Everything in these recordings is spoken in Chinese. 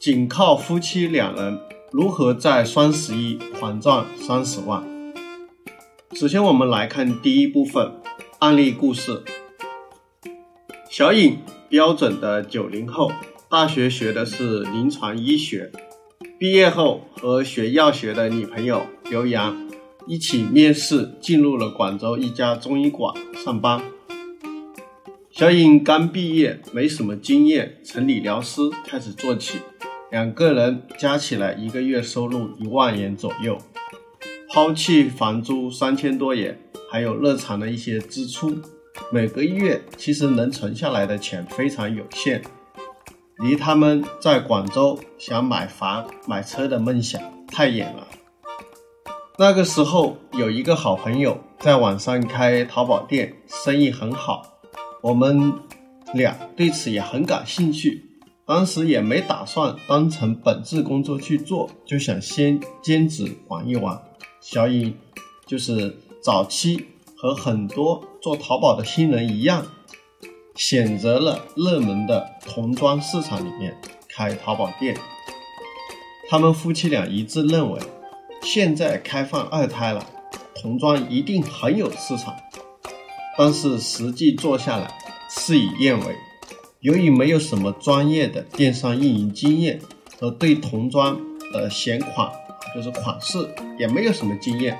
仅靠夫妻两人如何在双十一狂赚三十万？首先，我们来看第一部分案例故事。小颖，标准的九零后，大学学的是临床医学，毕业后和学药学的女朋友刘洋一起面试，进入了广州一家中医馆上班。小颖刚毕业，没什么经验，从理疗师开始做起。两个人加起来一个月收入一万元左右，抛弃房租三千多元，还有日常的一些支出，每个月其实能存下来的钱非常有限，离他们在广州想买房买车的梦想太远了。那个时候有一个好朋友在网上开淘宝店，生意很好，我们俩对此也很感兴趣。当时也没打算当成本质工作去做，就想先兼职玩一玩。小颖就是早期和很多做淘宝的新人一样，选择了热门的童装市场里面开淘宝店。他们夫妻俩一致认为，现在开放二胎了，童装一定很有市场。但是实际做下来，事与愿违。由于没有什么专业的电商运营经验和对童装的选款，就是款式也没有什么经验，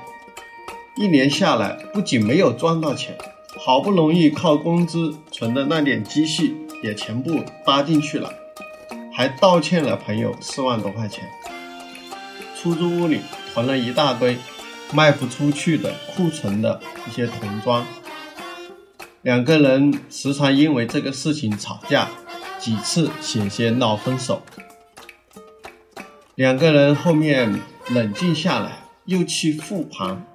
一年下来不仅没有赚到钱，好不容易靠工资存的那点积蓄也全部搭进去了，还倒欠了朋友四万多块钱。出租屋里囤了一大堆卖不出去的库存的一些童装。两个人时常因为这个事情吵架，几次险些闹分手。两个人后面冷静下来，又去复盘，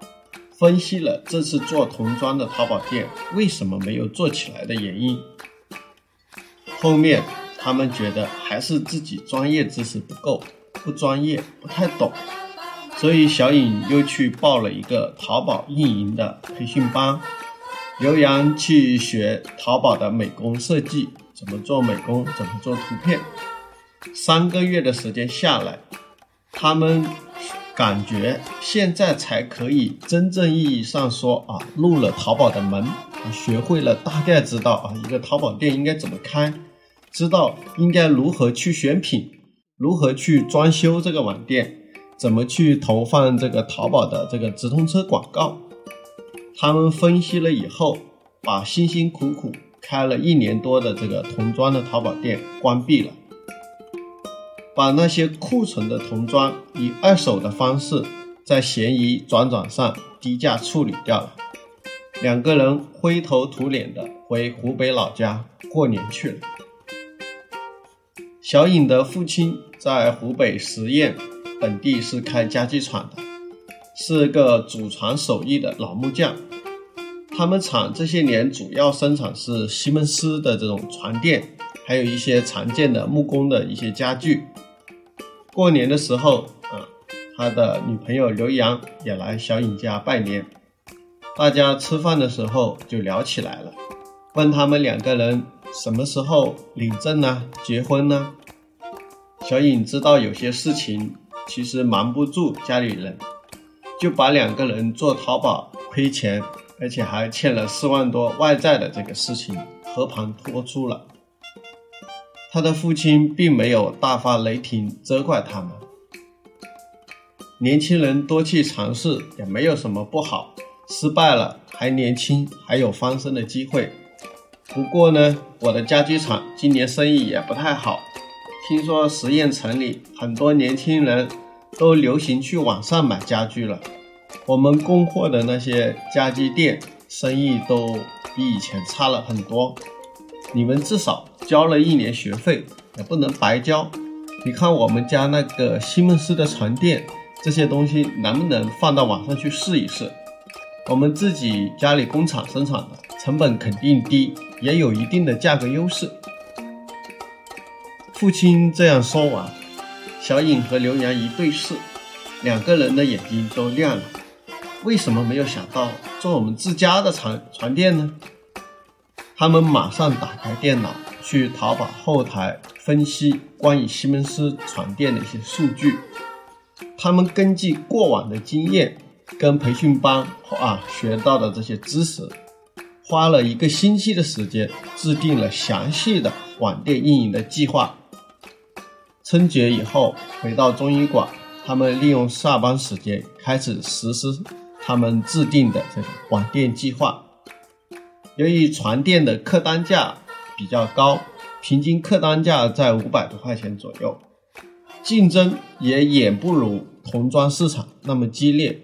分析了这次做童装的淘宝店为什么没有做起来的原因。后面他们觉得还是自己专业知识不够，不专业，不太懂，所以小颖又去报了一个淘宝运营的培训班。刘洋去学淘宝的美工设计，怎么做美工，怎么做图片。三个月的时间下来，他们感觉现在才可以真正意义上说啊，入了淘宝的门，学会了大概知道啊，一个淘宝店应该怎么开，知道应该如何去选品，如何去装修这个网店，怎么去投放这个淘宝的这个直通车广告。他们分析了以后，把辛辛苦苦开了一年多的这个童装的淘宝店关闭了，把那些库存的童装以二手的方式在闲鱼转转上低价处理掉了。两个人灰头土脸的回湖北老家过年去了。小颖的父亲在湖北十堰本地是开家具厂的，是个祖传手艺的老木匠。他们厂这些年主要生产是西门斯的这种床垫，还有一些常见的木工的一些家具。过年的时候，啊，他的女朋友刘洋也来小颖家拜年。大家吃饭的时候就聊起来了，问他们两个人什么时候领证呢？结婚呢？小颖知道有些事情其实瞒不住家里人，就把两个人做淘宝亏钱。而且还欠了四万多外债的这个事情和盘托出了，他的父亲并没有大发雷霆责怪他们。年轻人多去尝试也没有什么不好，失败了还年轻，还有翻身的机会。不过呢，我的家具厂今年生意也不太好，听说实验城里很多年轻人都流行去网上买家具了。我们供货的那些家居店生意都比以前差了很多，你们至少交了一年学费，也不能白交，你看我们家那个西门斯的床垫，这些东西能不能放到网上去试一试？我们自己家里工厂生产的，成本肯定低，也有一定的价格优势。父亲这样说完，小颖和刘洋一对视，两个人的眼睛都亮了。为什么没有想到做我们自家的床床垫呢？他们马上打开电脑，去淘宝后台分析关于西门斯床垫的一些数据。他们根据过往的经验跟培训班啊学到的这些知识，花了一个星期的时间，制定了详细的网店运营的计划。春节以后回到中医馆，他们利用下班时间开始实施他们制定的这个网店计划。由于床垫的客单价比较高，平均客单价在五百多块钱左右，竞争也远不如童装市场那么激烈，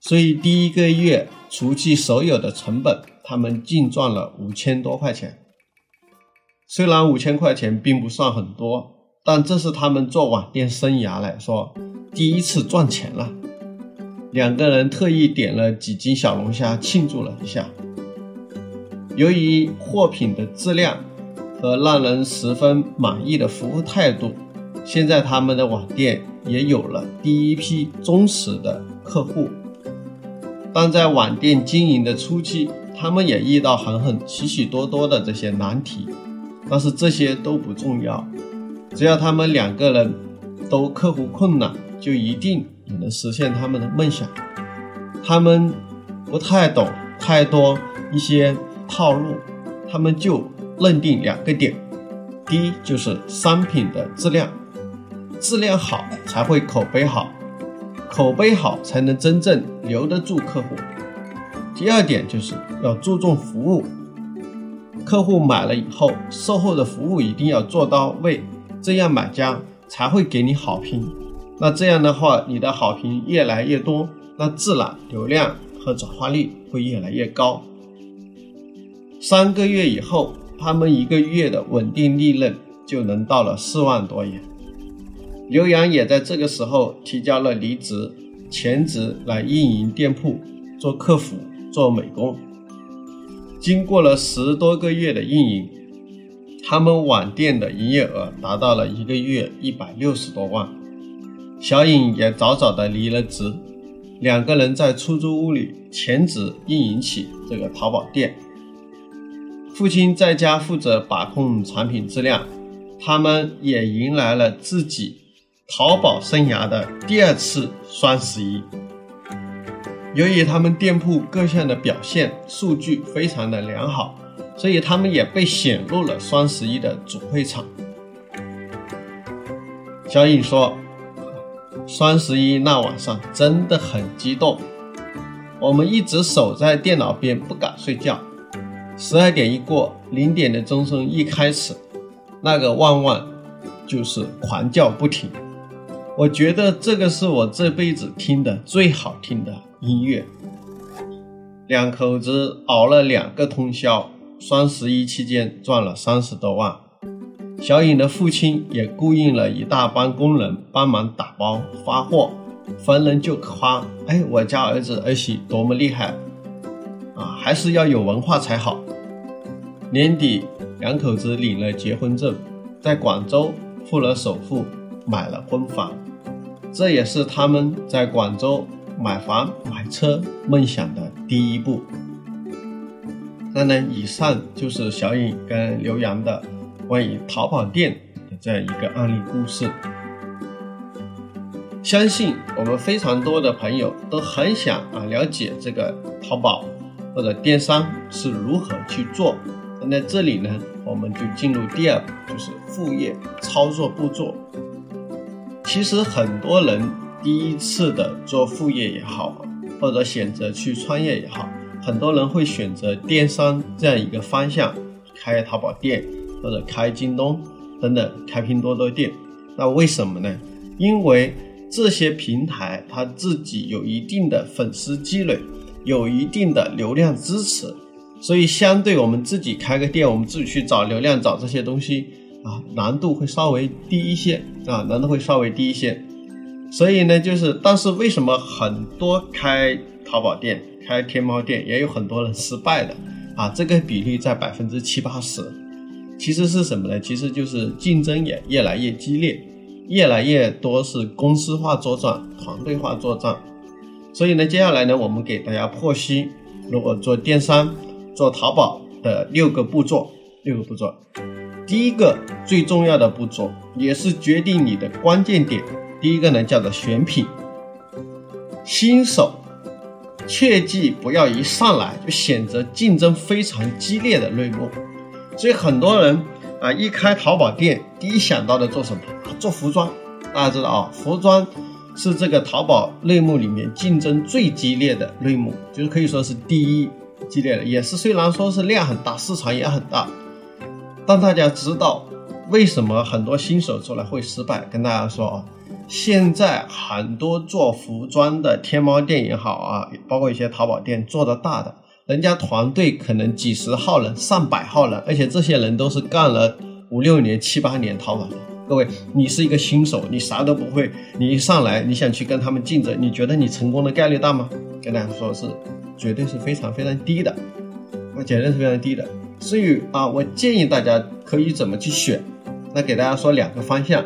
所以第一个月除去所有的成本，他们净赚了五千多块钱。虽然五千块钱并不算很多，但这是他们做网店生涯来说第一次赚钱了。两个人特意点了几斤小龙虾庆祝了一下。由于货品的质量和让人十分满意的服务态度，现在他们的网店也有了第一批忠实的客户。但在网店经营的初期，他们也遇到很很许许多多的这些难题，但是这些都不重要，只要他们两个人都克服困难，就一定也能实现他们的梦想。他们不太懂太多一些。套路，他们就认定两个点：第一就是商品的质量，质量好才会口碑好，口碑好才能真正留得住客户；第二点就是要注重服务，客户买了以后，售后的服务一定要做到位，这样买家才会给你好评。那这样的话，你的好评越来越多，那自然流量和转化率会越来越高。三个月以后，他们一个月的稳定利润就能到了四万多元。刘洋也在这个时候提交了离职，全职来运营店铺，做客服，做美工。经过了十多个月的运营，他们网店的营业额达到了一个月一百六十多万。小颖也早早的离了职，两个人在出租屋里全职运营起这个淘宝店。父亲在家负责把控产品质量，他们也迎来了自己淘宝生涯的第二次双十一。由于他们店铺各项的表现数据非常的良好，所以他们也被选入了双十一的主会场。小颖说：“双十一那晚上真的很激动，我们一直守在电脑边不敢睡觉。”十二点一过，零点的钟声一开始，那个旺旺就是狂叫不停。我觉得这个是我这辈子听的最好听的音乐。两口子熬了两个通宵，双十一期间赚了三十多万。小颖的父亲也雇佣了一大帮工人帮忙打包发货，逢人就夸：“哎，我家儿子儿媳多么厉害啊！还是要有文化才好。”年底，两口子领了结婚证，在广州付了首付，买了婚房。这也是他们在广州买房买车梦想的第一步。当然，以上就是小颖跟刘洋的关于淘宝店的这样一个案例故事。相信我们非常多的朋友都很想啊了解这个淘宝或者电商是如何去做。那在这里呢，我们就进入第二步，就是副业操作步骤。其实很多人第一次的做副业也好，或者选择去创业也好，很多人会选择电商这样一个方向，开淘宝店或者开京东等等，开拼多多店。那为什么呢？因为这些平台它自己有一定的粉丝积累，有一定的流量支持。所以，相对我们自己开个店，我们自己去找流量、找这些东西，啊，难度会稍微低一些啊，难度会稍微低一些。所以呢，就是但是为什么很多开淘宝店、开天猫店也有很多人失败的啊？这个比例在百分之七八十。其实是什么呢？其实就是竞争也越来越激烈，越来越多是公司化作战、团队化作战。所以呢，接下来呢，我们给大家剖析，如果做电商、做淘宝的六个步骤，六个步骤。第一个最重要的步骤，也是决定你的关键点。第一个呢，叫做选品。新手切记不要一上来就选择竞争非常激烈的类目。所以很多人啊，一开淘宝店，第一想到的做什么？做服装。大家知道啊，服装是这个淘宝类目里面竞争最激烈的类目，就是可以说是第一激烈的，也是虽然说是量很大，市场也很大，但大家知道为什么很多新手做了会失败？跟大家说啊，现在很多做服装的天猫店也好啊，包括一些淘宝店做的大的。人家团队可能几十号人、上百号人，而且这些人都是干了五六年、七八年淘宝的。各位，你是一个新手，你啥都不会，你一上来你想去跟他们竞争，你觉得你成功的概率大吗？跟大家说是绝对是非常非常低的，那绝对是非常低的。所以啊，我建议大家可以怎么去选？那给大家说两个方向。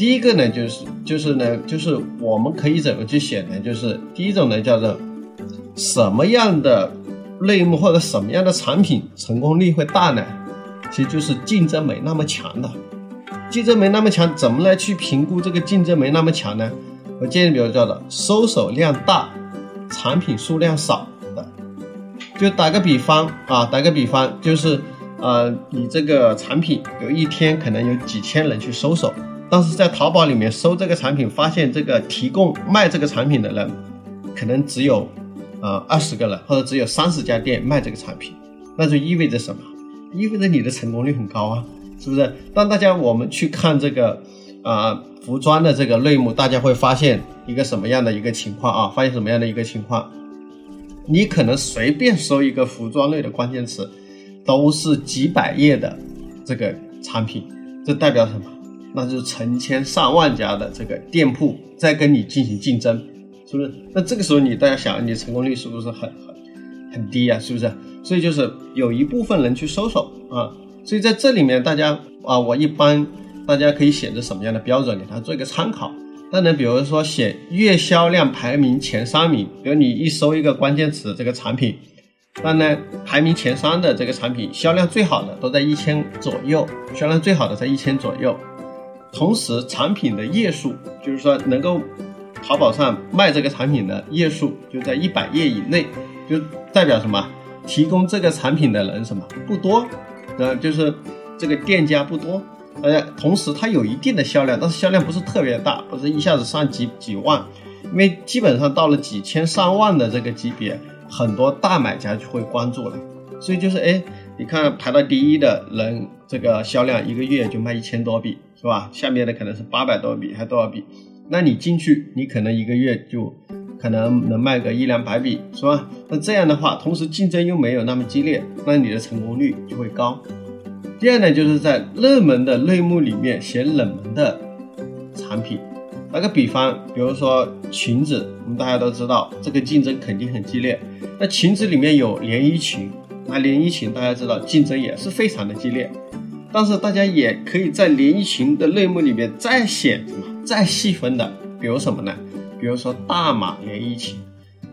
第一个呢，就是就是呢，就是我们可以怎么去选呢？就是第一种呢，叫做什么样的？类目或者什么样的产品成功率会大呢？其实就是竞争没那么强的，竞争没那么强，怎么来去评估这个竞争没那么强呢？我建议比如叫做搜索量大，产品数量少的。就打个比方啊，打个比方就是呃，你这个产品有一天可能有几千人去搜索，但是在淘宝里面搜这个产品，发现这个提供卖这个产品的人可能只有。啊，二十个人或者只有三十家店卖这个产品，那就意味着什么？意味着你的成功率很高啊，是不是？当大家我们去看这个啊服装的这个类目，大家会发现一个什么样的一个情况啊？发现什么样的一个情况？你可能随便搜一个服装类的关键词，都是几百页的这个产品，这代表什么？那就是成千上万家的这个店铺在跟你进行竞争。是不是？那这个时候你大家想，你成功率是不是很很很低啊？是不是？所以就是有一部分人去搜索啊，所以在这里面大家啊，我一般大家可以选择什么样的标准给他做一个参考。那呢，比如说选月销量排名前三名，比如你一搜一个关键词这个产品，那呢排名前三的这个产品销量最好的都在一千左右，销量最好的在一千左右，同时产品的页数就是说能够。淘宝上卖这个产品的页数就在一百页以内，就代表什么？提供这个产品的人什么不多，呃，就是这个店家不多，呃，同时它有一定的销量，但是销量不是特别大，不是一下子上几几万，因为基本上到了几千上万的这个级别，很多大买家就会关注了，所以就是哎，你看排到第一的人，这个销量一个月就卖一千多笔，是吧？下面的可能是八百多笔，还多少笔？那你进去，你可能一个月就可能能卖个一两百笔，是吧？那这样的话，同时竞争又没有那么激烈，那你的成功率就会高。第二呢，就是在热门的类目里面选冷门的产品。打个比方，比如说裙子，我们大家都知道，这个竞争肯定很激烈。那裙子里面有连衣裙，那连衣裙大家知道竞争也是非常的激烈。但是大家也可以在连衣裙的类目里面再选什么？再细分的，比如什么呢？比如说大码连衣裙。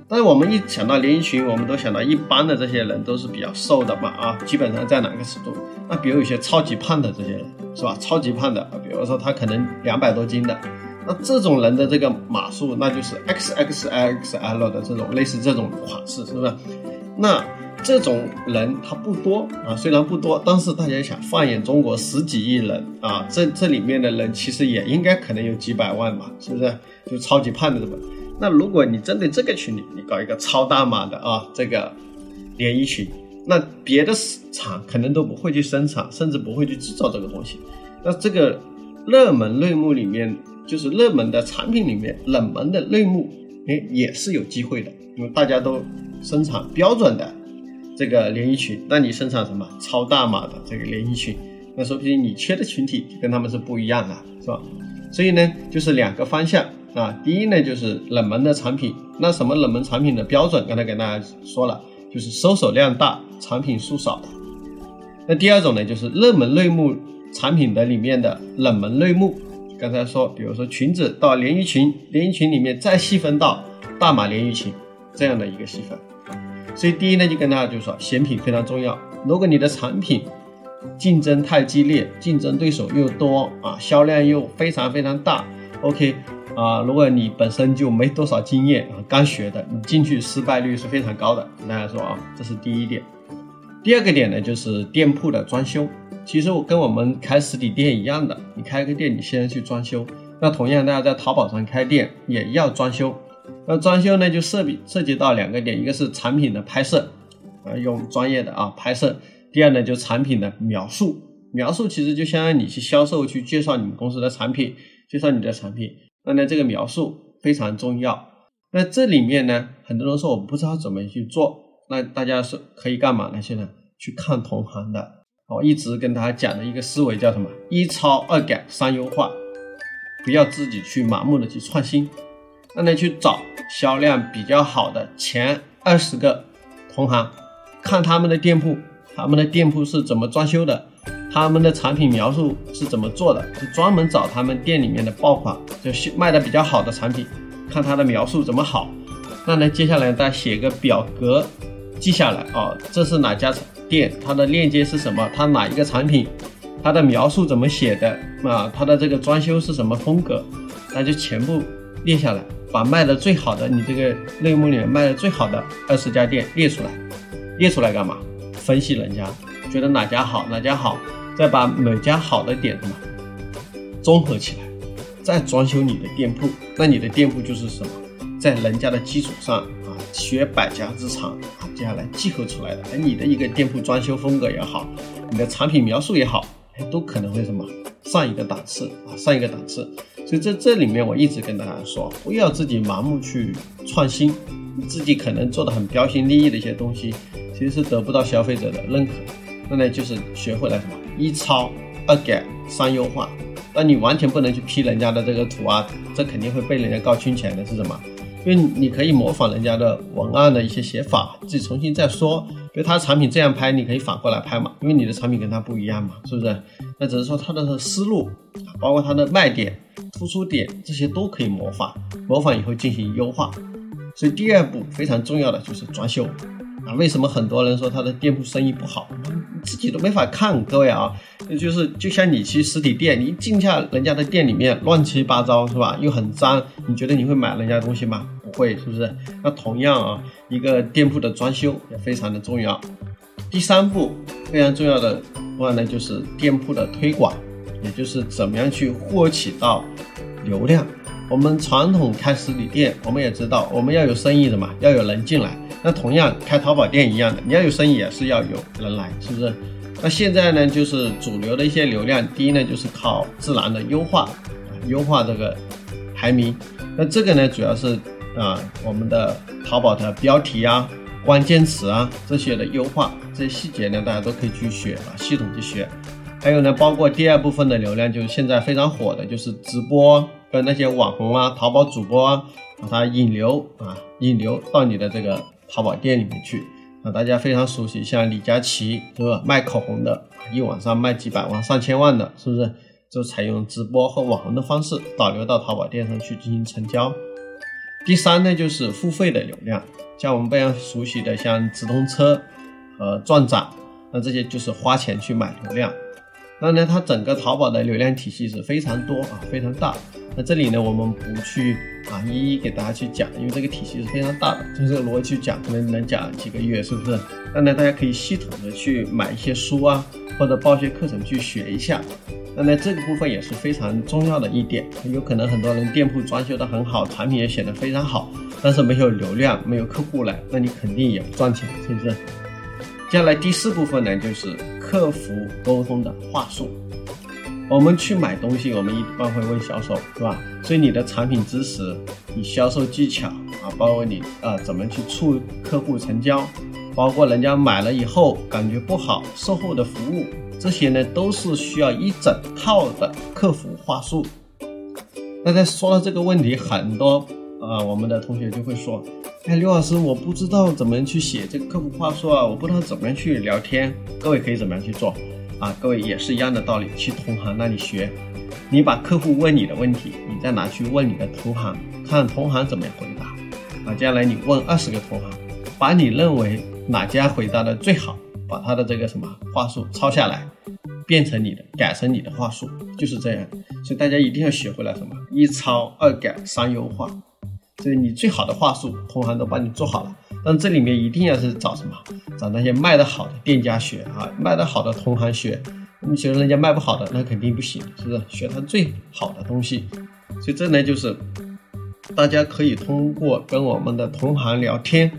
但是我们一想到连衣裙，我们都想到一般的这些人都是比较瘦的嘛，啊，基本上在哪个尺度？那比如有些超级胖的这些人，是吧？超级胖的，比如说他可能两百多斤的，那这种人的这个码数，那就是 XXXL 的这种类似这种款式，是不是？那。这种人他不多啊，虽然不多，但是大家想放眼中国十几亿人啊，这这里面的人其实也应该可能有几百万嘛，是不是？就超级胖的这么。那如果你针对这个群体，你搞一个超大码的啊，这个连衣裙，那别的厂可能都不会去生产，甚至不会去制造这个东西。那这个热门类目里面，就是热门的产品里面，冷门的类目，哎，也是有机会的，因为大家都生产标准的。这个连衣裙，那你生产什么超大码的这个连衣裙，那说不定你缺的群体跟他们是不一样的，是吧？所以呢，就是两个方向啊。第一呢，就是冷门的产品。那什么冷门产品的标准？刚才跟大家说了，就是搜索量大，产品数少。那第二种呢，就是热门类目产品的里面的冷门类目。刚才说，比如说裙子到连衣裙，连衣裙里面再细分到大码连衣裙这样的一个细分。所以第一呢，就跟大家就说，选品非常重要。如果你的产品竞争太激烈，竞争对手又多啊，销量又非常非常大，OK 啊，如果你本身就没多少经验啊，刚学的，你进去失败率是非常高的。跟大家说啊，这是第一点。第二个点呢，就是店铺的装修。其实我跟我们开实体店一样的，你开个店，你先去装修。那同样，大家在淘宝上开店也要装修。那装修呢，就涉比涉及到两个点，一个是产品的拍摄啊，用专业的啊拍摄；第二呢，就产品的描述。描述其实就相当于你去销售去介绍你们公司的产品，介绍你的产品。那呢，这个描述非常重要。那这里面呢，很多人说我不知道怎么去做，那大家是可以干嘛呢？现在去看同行的。我一直跟大家讲的一个思维叫什么？一抄、二改、三优化，不要自己去盲目的去创新。让他，去找销量比较好的前二十个同行，看他们的店铺，他们的店铺是怎么装修的，他们的产品描述是怎么做的，就专门找他们店里面的爆款，就卖的比较好的产品，看他的描述怎么好。那呢，接下来再写个表格，记下来啊，这是哪家店它的链接是什么？它哪一个产品？它的描述怎么写的？啊，它的这个装修是什么风格？那就全部列下来，把卖的最好的，你这个类目里面卖的最好的二十家。店列出来，列出来干嘛？分析人家，觉得哪家。好，哪家。好，再把每家。好的点什么综合起来，再装修你的店铺。那你的店铺就是什么？在人家。的基础上啊，学百家。之长啊，接下来集合出来的，而你的一个店铺装修风格也好，你的产品描述也好，哎，都可能会什么上一个档次啊，上一个档次。所以在这里面，我一直跟大家说，不要自己盲目去创新，你自己可能做的很标新立异的一些东西，其实是得不到消费者的认可。那呢，就是学会了什么一抄、二改、三优化。那你完全不能去批人家的这个图啊，这肯定会被人家告侵权的，是什么？因为你可以模仿人家的文案的一些写法，自己重新再说。比如他产品这样拍，你可以反过来拍嘛，因为你的产品跟他不一样嘛，是不是？那只是说他的思路，包括他的卖点、突出点这些都可以模仿，模仿以后进行优化。所以第二步非常重要的就是装修。啊，为什么很多人说他的店铺生意不好？自己都没法看，各位啊，就是就像你去实体店，你一进下人家的店里面乱七八糟是吧？又很脏，你觉得你会买人家东西吗？不会，是不是？那同样啊，一个店铺的装修也非常的重要。第三步非常重要的话呢，就是店铺的推广，也就是怎么样去获取到流量。我们传统开实体店，我们也知道我们要有生意的嘛，要有人进来。那同样开淘宝店一样的，你要有生意也是要有人来，是不是？那现在呢，就是主流的一些流量，第一呢就是靠自然的优化，优化这个排名。那这个呢，主要是啊我们的淘宝的标题啊、关键词啊这些的优化，这些细节呢大家都可以去学啊，系统去学。还有呢，包括第二部分的流量，就是现在非常火的，就是直播跟那些网红啊、淘宝主播啊，把它引流啊，引流到你的这个。淘宝店里面去啊，大家非常熟悉，像李佳琦是吧？卖口红的，一晚上卖几百万、上千万的，是不是？就采用直播和网红的方式导流到淘宝店上去进行成交。第三呢，就是付费的流量，像我们非常熟悉的，像直通车和转展，那这些就是花钱去买流量。那呢，它整个淘宝的流量体系是非常多啊，非常大。那这里呢，我们不去啊一一给大家去讲，因为这个体系是非常大的，就这个逻辑去讲，可能能讲几个月，是不是？那呢，大家可以系统的去买一些书啊，或者报一些课程去学一下。那呢，这个部分也是非常重要的一点。有可能很多人店铺装修的很好，产品也显得非常好，但是没有流量，没有客户来，那你肯定也不赚钱，是不是？接下来第四部分呢，就是客服沟通的话术。我们去买东西，我们一般会问销售，是吧？所以你的产品知识、你销售技巧啊，包括你啊怎么去促客户成交，包括人家买了以后感觉不好，售后的服务，这些呢都是需要一整套的客服话术。那在说到这个问题，很多啊我们的同学就会说，哎，刘老师，我不知道怎么样去写这个客服话术啊，我不知道怎么样去聊天。各位可以怎么样去做啊？各位也是一样的道理，去同行那里学。你把客户问你的问题，你再拿去问你的同行，看同行怎么样回答。啊，接下来你问二十个同行，把你认为哪家回答的最好，把他的这个什么话术抄下来，变成你的，改成你的话术，就是这样。所以大家一定要学会了什么一抄二改三优化。所以你最好的话术，同行都帮你做好了。但这里面一定要是找什么？找那些卖得好的店家学啊，卖得好的同行学。你学人家卖不好的，那肯定不行，是不是？学他最好的东西，所以这呢就是大家可以通过跟我们的同行聊天，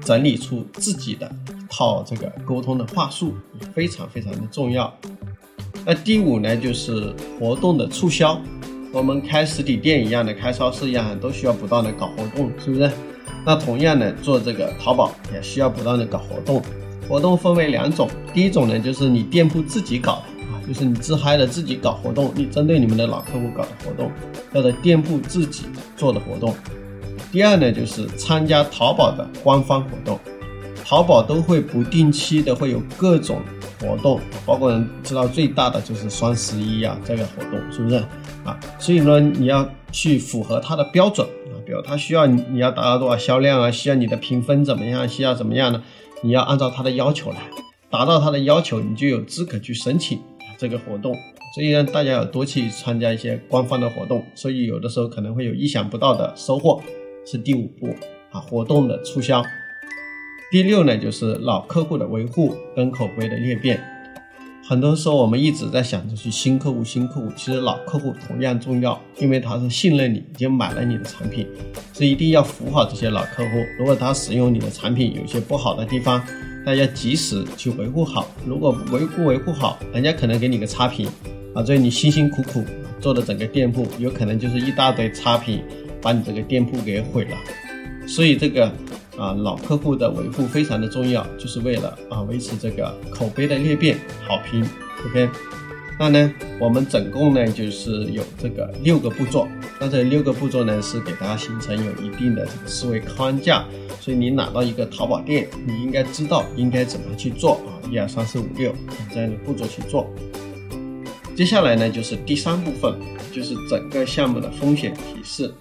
整理出自己的一套这个沟通的话术，非常非常的重要。那第五呢就是活动的促销，我们开实体店一样的，开超市一样，都需要不断的搞活动，是不是？那同样呢，做这个淘宝也需要不断的搞活动。活动分为两种，第一种呢就是你店铺自己搞啊，就是你自嗨的自己搞活动，你针对你们的老客户搞的活动，叫做店铺自己做的活动。第二呢就是参加淘宝的官方活动，淘宝都会不定期的会有各种活动，包括知道最大的就是双十一啊这个活动是不是？所以呢你要去符合它的标准啊，比如它需要你要达到多少销量啊，需要你的评分怎么样，需要怎么样呢？你要按照他的要求来，达到他的要求，你就有资格去申请这个活动。所以呢，大家要多去参加一些官方的活动，所以有的时候可能会有意想不到的收获。是第五步啊，活动的促销。第六呢，就是老客户的维护跟口碑的裂变。很多时候，我们一直在想着去新客户，新客户，其实老客户同样重要，因为他是信任你，已经买了你的产品，所以一定要服务好这些老客户。如果他使用你的产品有些不好的地方，大家及时去维护好。如果维护维护好，人家可能给你个差评，啊，所以你辛辛苦苦做的整个店铺，有可能就是一大堆差评，把你这个店铺给毁了。所以这个。啊，老客户的维护非常的重要，就是为了啊维持这个口碑的裂变好评。OK，那呢，我们总共呢就是有这个六个步骤，那这六个步骤呢是给大家形成有一定的这个思维框架，所以你拿到一个淘宝店，你应该知道应该怎么去做啊，一二三四五六这样的步骤去做。接下来呢就是第三部分，就是整个项目的风险提示。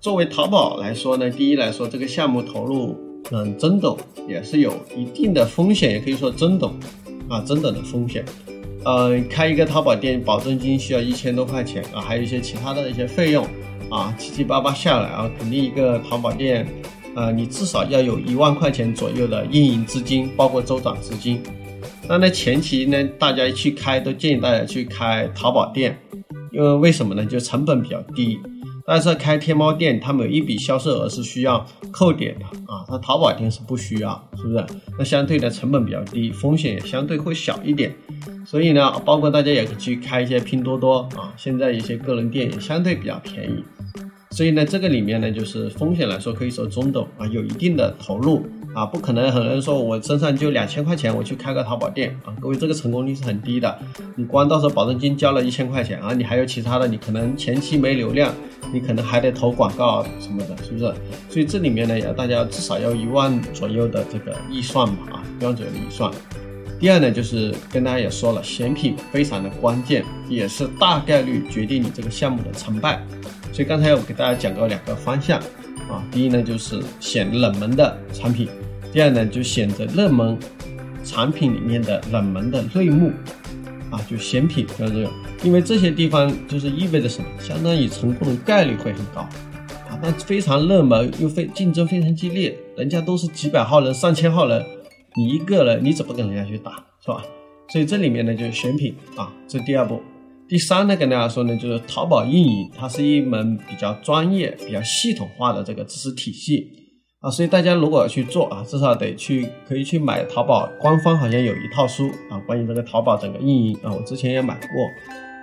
作为淘宝来说呢，第一来说，这个项目投入嗯真等也是有一定的风险，也可以说真等啊真的的风险。呃，开一个淘宝店，保证金需要一千多块钱啊，还有一些其他的一些费用啊，七七八八下来啊，肯定一个淘宝店，呃，你至少要有一万块钱左右的运营资金，包括周转资金。那那前期呢，大家去开都建议大家去开淘宝店，因为为什么呢？就成本比较低。但是开天猫店，它每一笔销售额是需要扣点的啊，它淘宝店是不需要，是不是？那相对的成本比较低，风险也相对会小一点。所以呢，包括大家也可以去开一些拼多多啊，现在一些个人店也相对比较便宜。所以呢，这个里面呢，就是风险来说可以说中等啊，有一定的投入。啊，不可能，很多人说我身上就两千块钱，我去开个淘宝店啊，各位这个成功率是很低的。你光到时候保证金交了一千块钱啊，你还有其他的，你可能前期没流量，你可能还得投广告什么的，是不是？所以这里面呢，要大家至少要一万左右的这个预算嘛，啊，一万左右的预算。第二呢，就是跟大家也说了，选品非常的关键，也是大概率决定你这个项目的成败。所以刚才我给大家讲过两个方向。啊，第一呢就是选冷门的产品，第二呢就选择热门产品里面的冷门的类目，啊，就选品叫这个，因为这些地方就是意味着什么，相当于成功的概率会很高，啊，那非常热门又非竞争非常激烈，人家都是几百号人、上千号人，你一个人你怎么跟人家去打，是吧？所以这里面呢就是选品啊，这第二步。第三呢，跟大家说呢，就是淘宝运营，它是一门比较专业、比较系统化的这个知识体系啊，所以大家如果要去做啊，至少得去可以去买淘宝官方好像有一套书啊，关于这个淘宝整个运营啊，我之前也买过，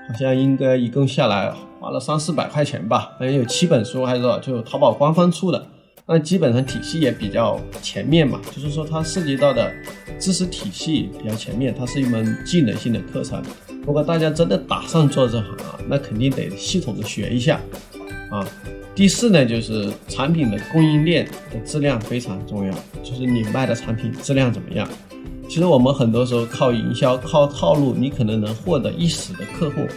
好像应该一共下来花了三四百块钱吧，好像有七本书还是多少，就淘宝官方出的那基本上体系也比较全面嘛，就是说它涉及到的知识体系比较全面，它是一门技能性的课程。如果大家真的打算做这行啊，那肯定得系统的学一下啊。第四呢，就是产品的供应链的质量非常重要，就是你卖的产品质量怎么样。其实我们很多时候靠营销、靠套路，你可能能获得一时的客户，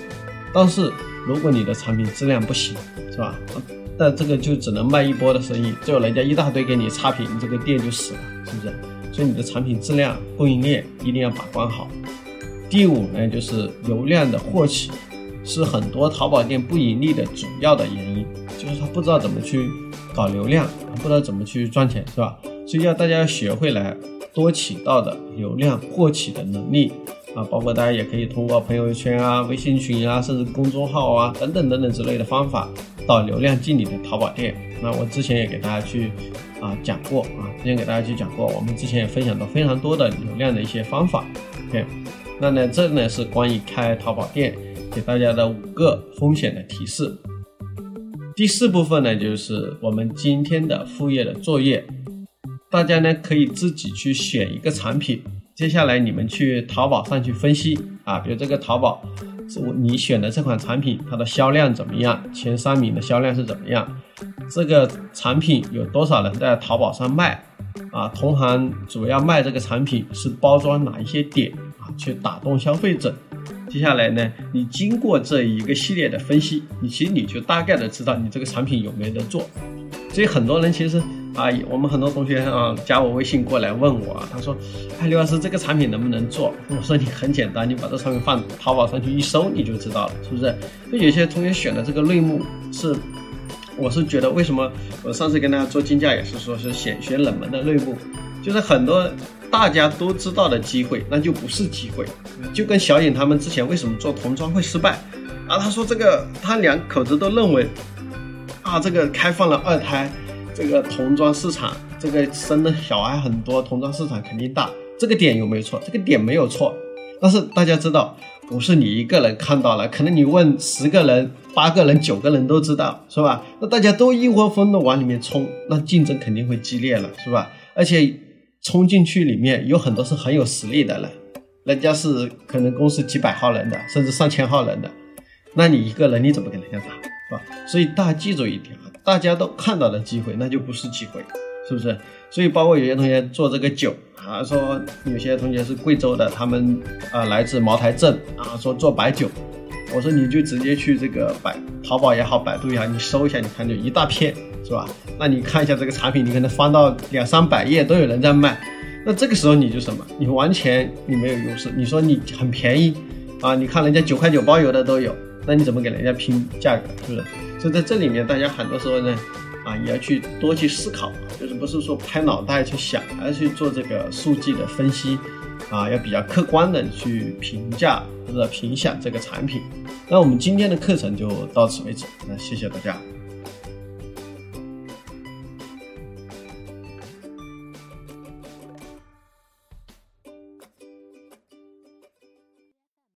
但是如果你的产品质量不行，是吧？那这个就只能卖一波的生意，最后人家一大堆给你差评，你这个店就死了，是不是？所以你的产品质量、供应链一定要把关好。第五呢，就是流量的获取，是很多淘宝店不盈利的主要的原因，就是他不知道怎么去搞流量，不知道怎么去赚钱，是吧？所以要大家要学会来多渠道的流量获取的能力啊，包括大家也可以通过朋友圈啊、微信群啊，甚至公众号啊等等等等之类的方法导流量进你的淘宝店。那我之前也给大家去啊讲过啊，之前给大家去讲过，我们之前也分享到非常多的流量的一些方法。OK。那呢，这呢是关于开淘宝店给大家的五个风险的提示。第四部分呢，就是我们今天的副业的作业，大家呢可以自己去选一个产品，接下来你们去淘宝上去分析啊，比如这个淘宝，你选的这款产品它的销量怎么样，前三名的销量是怎么样，这个产品有多少人在淘宝上卖啊，同行主要卖这个产品是包装哪一些点。去打动消费者。接下来呢，你经过这一个系列的分析，你其实你就大概的知道你这个产品有没有得做。所以很多人其实啊，我们很多同学啊加我微信过来问我，他说：“哎，刘老师，这个产品能不能做？”我说：“你很简单，你把这产品放淘宝上去一搜，你就知道了，是不是？”就有些同学选的这个类目是，我是觉得为什么我上次跟大家做竞价也是说是选选冷门的类目，就是很多。大家都知道的机会，那就不是机会。就跟小颖他们之前为什么做童装会失败啊？他说这个他两口子都认为啊，这个开放了二胎，这个童装市场，这个生的小孩很多，童装市场肯定大。这个点有没有错？这个点没有错。但是大家知道，不是你一个人看到了，可能你问十个人、八个人、九个人都知道，是吧？那大家都一窝蜂的往里面冲，那竞争肯定会激烈了，是吧？而且。冲进去里面有很多是很有实力的人，人家是可能公司几百号人的，甚至上千号人的，那你一个人你怎么跟人家打，是吧？所以大家记住一点啊，大家都看到的机会那就不是机会，是不是？所以包括有些同学做这个酒啊，说有些同学是贵州的，他们啊来自茅台镇啊，说做白酒，我说你就直接去这个百淘宝也好，百度也好，你搜一下，你看就一大片。是吧？那你看一下这个产品，你可能翻到两三百页都有人在卖，那这个时候你就什么？你完全你没有优势。你说你很便宜啊？你看人家九块九包邮的都有，那你怎么给人家拼价格？是不是？所以在这里面，大家很多时候呢，啊，也要去多去思考，就是不是说拍脑袋去想，而是去做这个数据的分析，啊，要比较客观的去评价或者评享这个产品。那我们今天的课程就到此为止，那谢谢大家。